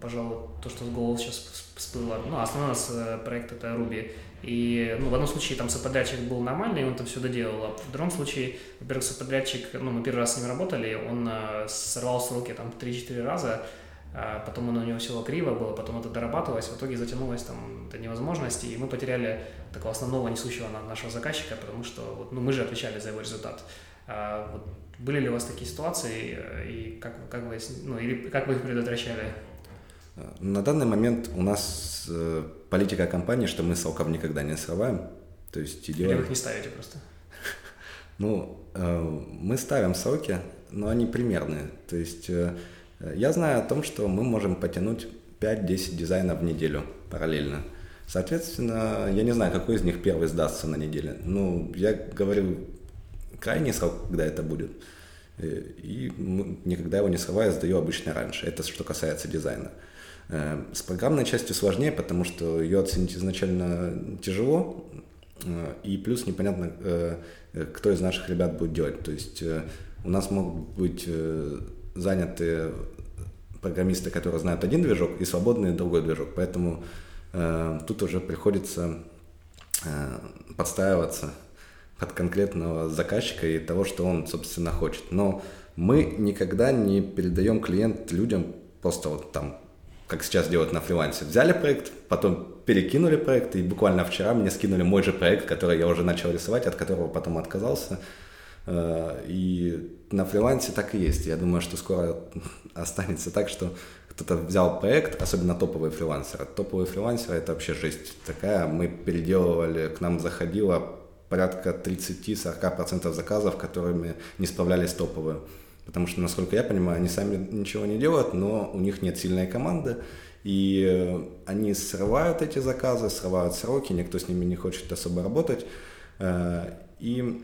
пожалуй, то, что с головы сейчас всплыло. Ну, основной у нас э, проект это Ruby. И ну, в одном случае там соподрядчик был нормальный, он там все доделал, а в другом случае, во-первых, соподрядчик, ну, мы первый раз с ним работали, он э, сорвал сроки там 3-4 раза, а потом он у него все криво было, потом это дорабатывалось, в итоге затянулось там до невозможности, и мы потеряли такого основного несущего нашего заказчика, потому что ну, мы же отвечали за его результат. А, вот, были ли у вас такие ситуации э, и как, как, вы, ну, или как вы их предотвращали? На данный момент у нас э, политика компании, что мы сроков никогда не срываем. То есть идеально... Или вы их не ставите просто? Ну, э, мы ставим сроки, но они примерные. То есть э, я знаю о том, что мы можем потянуть 5-10 дизайнов в неделю параллельно. Соответственно, я не знаю, какой из них первый сдастся на неделе. Ну, я говорю крайний срок, когда это будет. Э, и никогда его не срываю, сдаю обычно раньше. Это что касается дизайна. Э, с программной частью сложнее, потому что ее оценить изначально тяжело, э, и плюс непонятно, кто из наших ребят будет делать. То есть у нас могут быть заняты программисты, которые знают один движок, и свободный другой движок. Поэтому тут уже приходится подстраиваться под конкретного заказчика и того, что он, собственно, хочет. Но мы никогда не передаем клиент людям просто вот там, как сейчас делают на фрилансе. Взяли проект, потом перекинули проект, и буквально вчера мне скинули мой же проект, который я уже начал рисовать, от которого потом отказался. Э, и на фрилансе так и есть. Я думаю, что скоро останется так, что кто-то взял проект, особенно топовые фрилансеры. Топовые фрилансеры – это вообще жесть такая. Мы переделывали, к нам заходило порядка 30-40% заказов, которыми не справлялись топовые. Потому что, насколько я понимаю, они сами ничего не делают, но у них нет сильной команды, и э, они срывают эти заказы, срывают сроки, никто с ними не хочет особо работать, э, и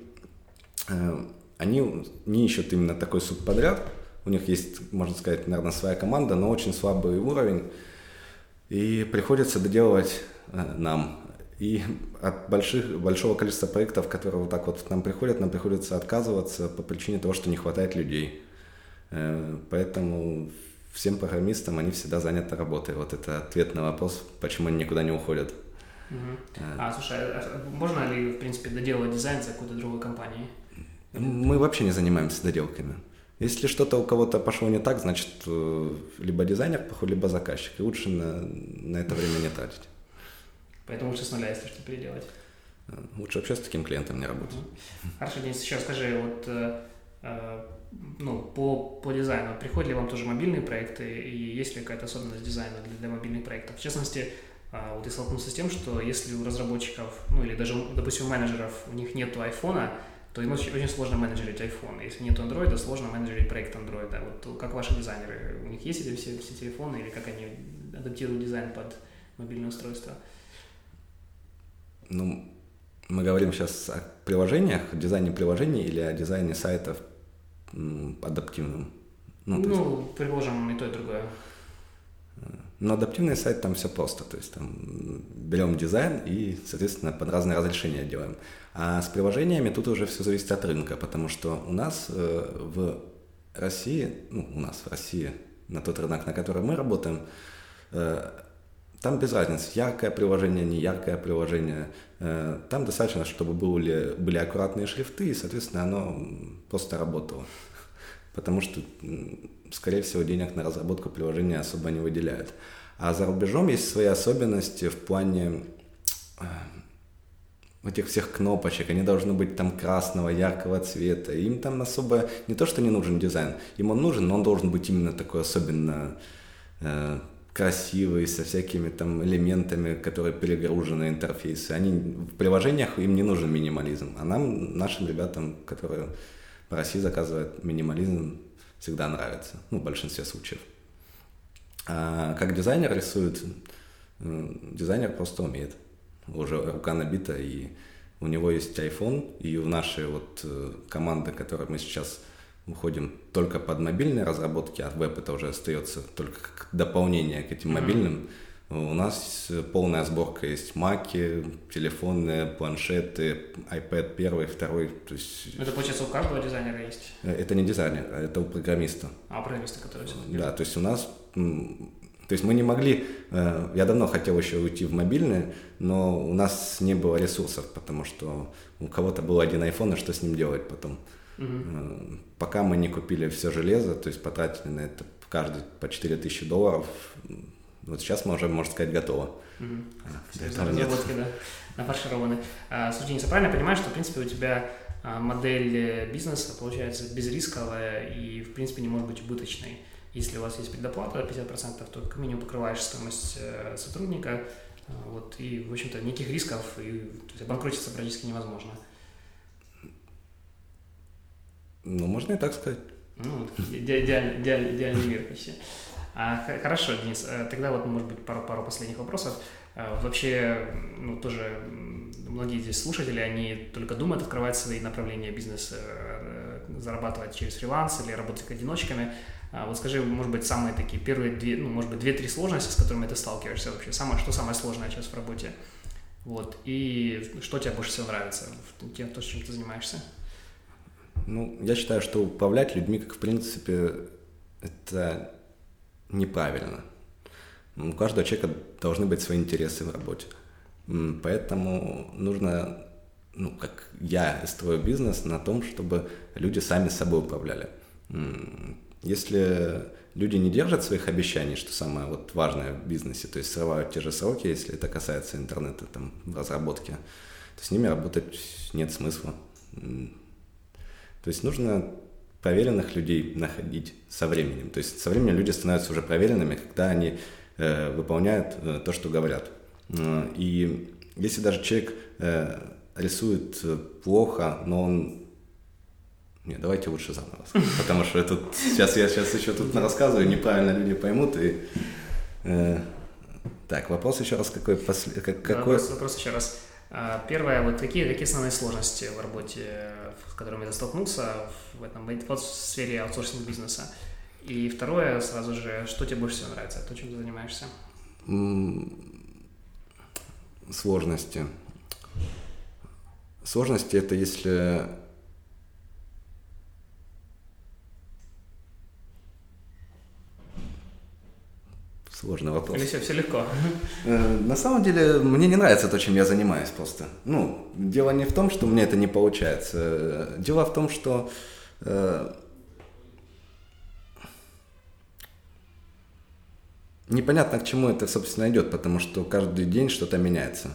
э, они не ищут именно такой субподряд, у них есть, можно сказать, наверное, своя команда, но очень слабый уровень, и приходится доделывать нам и от больших, большого количества проектов, которые вот так вот к нам приходят, нам приходится отказываться по причине того, что не хватает людей. Э, поэтому всем программистам они всегда заняты работой. Вот это ответ на вопрос, почему они никуда не уходят. Угу. А, слушай, а, а можно ли, в принципе, доделывать дизайн за какой-то другой компанией? Мы вообще не занимаемся доделками. Если что-то у кого-то пошло не так, значит, э, либо дизайнер либо заказчик. И лучше на, на это время не тратить. Поэтому лучше с нуля, если что переделать. Лучше вообще с таким клиентом не работать. Хорошо, Денис, еще скажи, вот э, э, ну, по, по дизайну, приходят ли вам тоже мобильные проекты, и есть ли какая-то особенность дизайна для, для мобильных проектов? В частности, э, вот я столкнулся с тем, что если у разработчиков, ну или даже, допустим, у менеджеров, у них нет айфона, то им очень, очень сложно менеджерить iPhone. Если нет андроида, сложно менеджерить проект андроида. Вот как ваши дизайнеры, у них есть эти все, все телефоны, или как они адаптируют дизайн под мобильное устройство? Ну, мы говорим сейчас о приложениях, дизайне приложений или о дизайне сайтов адаптивным. Ну, ну есть... предложим и то, и другое. Но адаптивный сайт там все просто, то есть там берем дизайн и, соответственно, под разные разрешения делаем. А с приложениями тут уже все зависит от рынка, потому что у нас э, в России, ну, у нас в России, на тот рынок, на котором мы работаем, э, там без разницы, яркое приложение, не яркое приложение. Э, там достаточно, чтобы были, были аккуратные шрифты, и, соответственно, оно просто работало. Потому что, скорее всего, денег на разработку приложения особо не выделяют. А за рубежом есть свои особенности в плане э, этих всех кнопочек, они должны быть там красного, яркого цвета. Им там особо не то, что не нужен дизайн, им он нужен, но он должен быть именно такой особенно э, красивые, со всякими там элементами, которые перегружены интерфейсы. Они в приложениях им не нужен минимализм, а нам, нашим ребятам, которые по России заказывают минимализм, всегда нравится, ну, в большинстве случаев. А как дизайнер рисует, дизайнер просто умеет. Уже рука набита, и у него есть iPhone, и у нашей вот э, команды, которой мы сейчас уходим только под мобильные разработки, а веб это уже остается только как дополнение к этим мобильным. Mm-hmm. У нас полная сборка есть маки, телефоны, планшеты, iPad первый, второй. То есть... Это получается у каждого дизайнера есть? Э, это не дизайнер, а это у программиста. А, у программиста, который все Да, то есть у нас то есть мы не могли, э, я давно хотел еще уйти в мобильные, но у нас не было ресурсов, потому что у кого-то был один iPhone, и что с ним делать потом. Угу. Пока мы не купили все железо, то есть потратили на это каждый по 4000 долларов, вот сейчас мы уже, можно сказать, готово. Угу. А, Разработки, да, нафаршированы. А, слушай, Денис, я правильно понимаю, что, в принципе, у тебя а, модель э, бизнеса получается безрисковая и, в принципе, не может быть убыточной. Если у вас есть предоплата 50%, то как минимум покрываешь стоимость э, сотрудника, вот, и, в общем-то, никаких рисков, и то есть, обанкротиться практически невозможно. Ну, можно и так сказать. Ну, идеальный, идеальный, идеальный мир вообще. А, хорошо, Денис, э, тогда вот, может быть, пару, пару последних вопросов. А, вообще, ну, тоже многие здесь слушатели, они только думают открывать свои направления бизнеса, э, зарабатывать через фриланс или работать одиночками. А, вот скажи, может быть, самые такие первые две, ну, может быть, две-три сложности, с которыми ты сталкиваешься вообще. Самое, что самое сложное сейчас в работе? Вот. И что тебе больше всего нравится в тем, то, чем ты занимаешься? Ну, я считаю, что управлять людьми, как в принципе, это неправильно. У каждого человека должны быть свои интересы в работе. Поэтому нужно, ну, как я строю бизнес, на том, чтобы люди сами собой управляли. Если люди не держат своих обещаний, что самое вот важное в бизнесе, то есть срывают те же сроки, если это касается интернета там, в разработке, то с ними работать нет смысла. То есть нужно проверенных людей находить со временем. То есть со временем люди становятся уже проверенными, когда они э, выполняют э, то, что говорят. Э, и если даже человек э, рисует плохо, но он не, давайте лучше заново. Потому что тут сейчас я сейчас еще тут рассказываю, неправильно люди поймут. И, э, так, вопрос еще раз какой? После, как, какой... Вопрос, вопрос еще раз. А, первое, вот какие, какие основные сложности в работе, с которыми ты столкнулся в этом в сфере аутсорсинг бизнеса? И второе, сразу же, что тебе больше всего нравится, то, чем ты занимаешься? Сложности. Сложности это если Сложный вопрос. Или все, все легко? Э, на самом деле, мне не нравится то, чем я занимаюсь просто. Ну, дело не в том, что мне это не получается. Дело в том, что э, непонятно, к чему это, собственно, идет, потому что каждый день что-то меняется.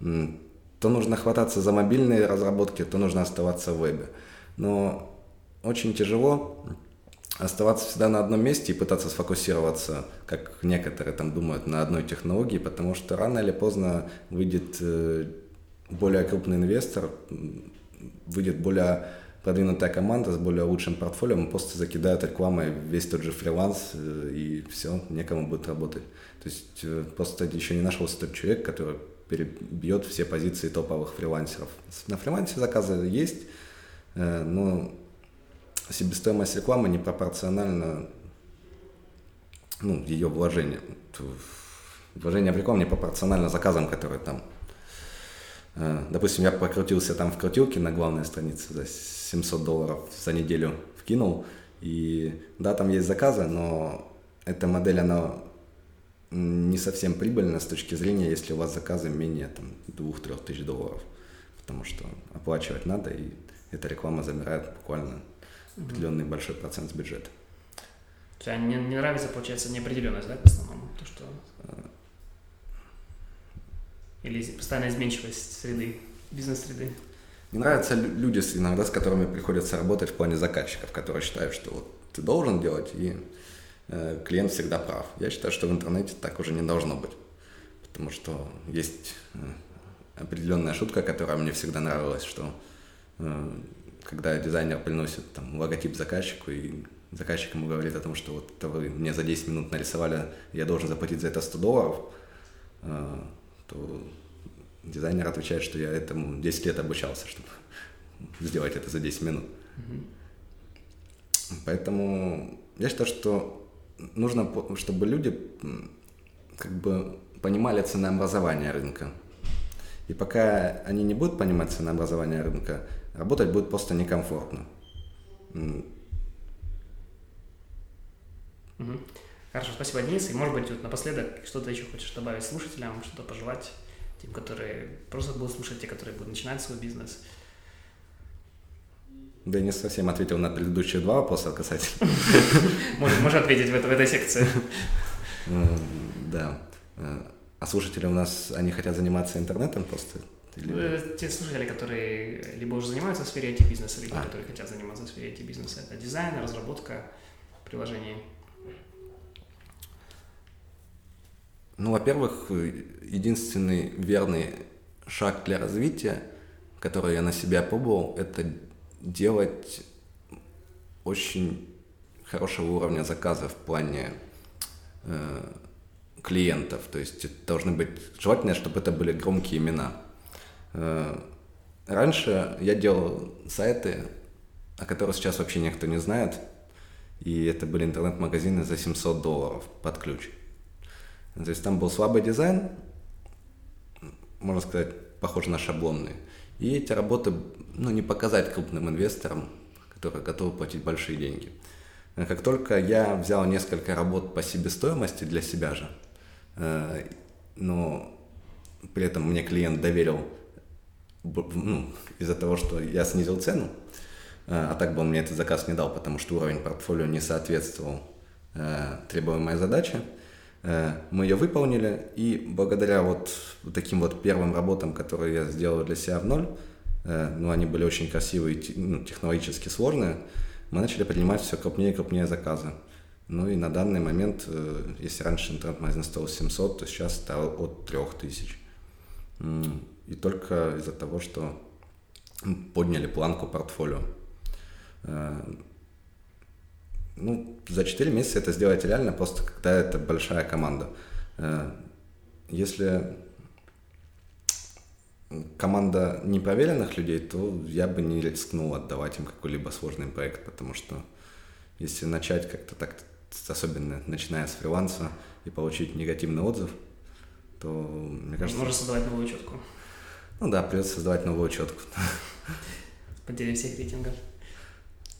То нужно хвататься за мобильные разработки, то нужно оставаться в вебе. Но очень тяжело оставаться всегда на одном месте и пытаться сфокусироваться, как некоторые там думают, на одной технологии, потому что рано или поздно выйдет э, более крупный инвестор, выйдет более продвинутая команда с более лучшим портфолио, мы просто закидают рекламой весь тот же фриланс, э, и все, некому будет работать. То есть э, просто еще не нашелся тот человек, который перебьет все позиции топовых фрилансеров. На фрилансе заказы есть, но себестоимость рекламы непропорциональна ну, ее вложениям. Вложение в рекламу непропорционально заказам, которые там. Э, допустим, я покрутился там в крутилке на главной странице за 700 долларов за неделю вкинул. И да, там есть заказы, но эта модель, она не совсем прибыльна с точки зрения, если у вас заказы менее там, 2-3 тысяч долларов. Потому что оплачивать надо, и эта реклама замирает буквально определенный большой процент с бюджета. Есть не, не нравится, получается, неопределенность, да, в основном? То, что... Или постоянная изменчивость среды, бизнес-среды? Мне нравятся люди иногда, с которыми приходится работать в плане заказчиков, которые считают, что вот ты должен делать, и э, клиент всегда прав. Я считаю, что в интернете так уже не должно быть. Потому что есть э, определенная шутка, которая мне всегда нравилась, что э, когда дизайнер приносит там логотип заказчику, и заказчик ему говорит о том, что вот это вы мне за 10 минут нарисовали, я должен заплатить за это 100 долларов, э, то дизайнер отвечает, что я этому 10 лет обучался, чтобы сделать это за 10 минут. Mm-hmm. Поэтому я считаю, что нужно, чтобы люди как бы понимали ценообразование рынка. И пока они не будут понимать ценообразование рынка, работать будет просто некомфортно. Угу. Хорошо, спасибо, Денис. И, может быть, вот напоследок что-то еще хочешь добавить слушателям, что-то пожелать тем, которые просто будут слушать, те, которые будут начинать свой бизнес? Да я не совсем ответил на предыдущие два вопроса касательно. Можешь ответить в этой секции. Да. А слушатели у нас, они хотят заниматься интернетом просто? Или... Э, те слушатели, которые либо уже занимаются в сфере IT-бизнеса, либо а. которые хотят заниматься в сфере IT-бизнеса. Это дизайн, разработка приложений. Ну, во-первых, единственный верный шаг для развития, который я на себя пробовал, это делать очень хорошего уровня заказа в плане э, клиентов. То есть должны быть желательно, чтобы это были громкие имена. Э, раньше я делал сайты, о которых сейчас вообще никто не знает, и это были интернет-магазины за 700 долларов под ключ. То есть там был слабый дизайн, можно сказать, похож на шаблонный. И эти работы ну, не показать крупным инвесторам, которые готовы платить большие деньги. Как только я взял несколько работ по себестоимости для себя же, э, но при этом мне клиент доверил ну, из-за того, что я снизил цену, э, а так бы он мне этот заказ не дал, потому что уровень портфолио не соответствовал э, требуемой задаче. Мы ее выполнили, и благодаря вот таким вот первым работам, которые я сделал для себя в ноль, ну, они были очень красивые, ну, технологически сложные, мы начали принимать все крупнее и крупнее заказы. Ну и на данный момент, э, если раньше интернет-магазин стоил 700, то сейчас стал от 3000. И только из-за того, что подняли планку портфолио. Э, ну, за 4 месяца это сделать реально, просто когда это большая команда. Э, если команда непроверенных людей, то я бы не рискнул отдавать им какой-либо сложный проект, потому что если начать как-то так, особенно начиная с фриланса и получить негативный отзыв, то, мне кажется... Можно создавать новую учетку. Ну да, придется создавать новую учетку. Потеря всех рейтингов.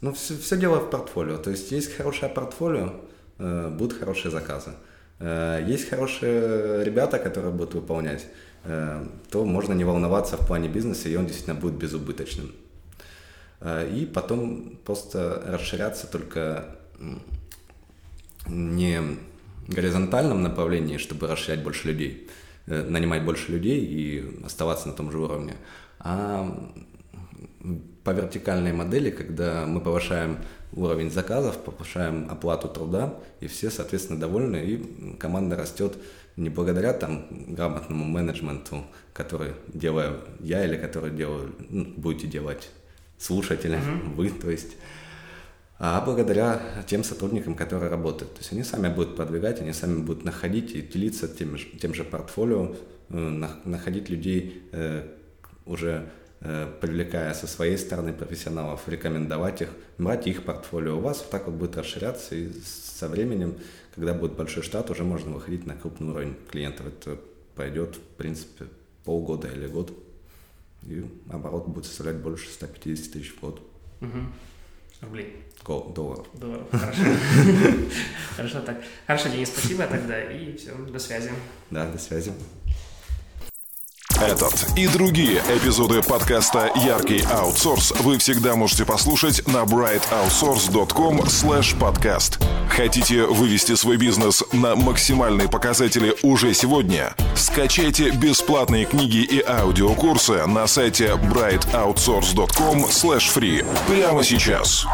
Ну, все, все дело в портфолио. То есть есть хорошее портфолио, э, будут хорошие заказы. Э, есть хорошие ребята, которые будут выполнять. Э, то можно не волноваться в плане бизнеса, и он действительно будет безубыточным. И потом просто расширяться только не в горизонтальном направлении, чтобы расширять больше людей, нанимать больше людей и оставаться на том же уровне, а по вертикальной модели, когда мы повышаем уровень заказов, повышаем оплату труда, и все, соответственно, довольны, и команда растет не благодаря там грамотному менеджменту, который делаю я или который делаю, ну, будете делать слушатели, mm-hmm. вы, то есть, а благодаря тем сотрудникам, которые работают. То есть они сами будут продвигать, они сами будут находить и делиться тем же, тем же портфолио, э, находить людей э, уже э, привлекая со своей стороны профессионалов, рекомендовать их, брать их портфолио. У вас так вот будет расширяться, и со временем когда будет большой штат, уже можно выходить на крупный уровень клиентов. Это пойдет, в принципе, полгода или год, и оборот будет составлять больше 150 тысяч в год. Угу. Рублей. Гол, долларов. Долларов, хорошо. Хорошо так. Хорошо, Денис, спасибо тогда, и все, до связи. Да, до связи. Этот и другие эпизоды подкаста «Яркий аутсорс» вы всегда можете послушать на brightoutsource.com podcast. Хотите вывести свой бизнес на максимальные показатели уже сегодня? Скачайте бесплатные книги и аудиокурсы на сайте brightoutsource.com free прямо сейчас.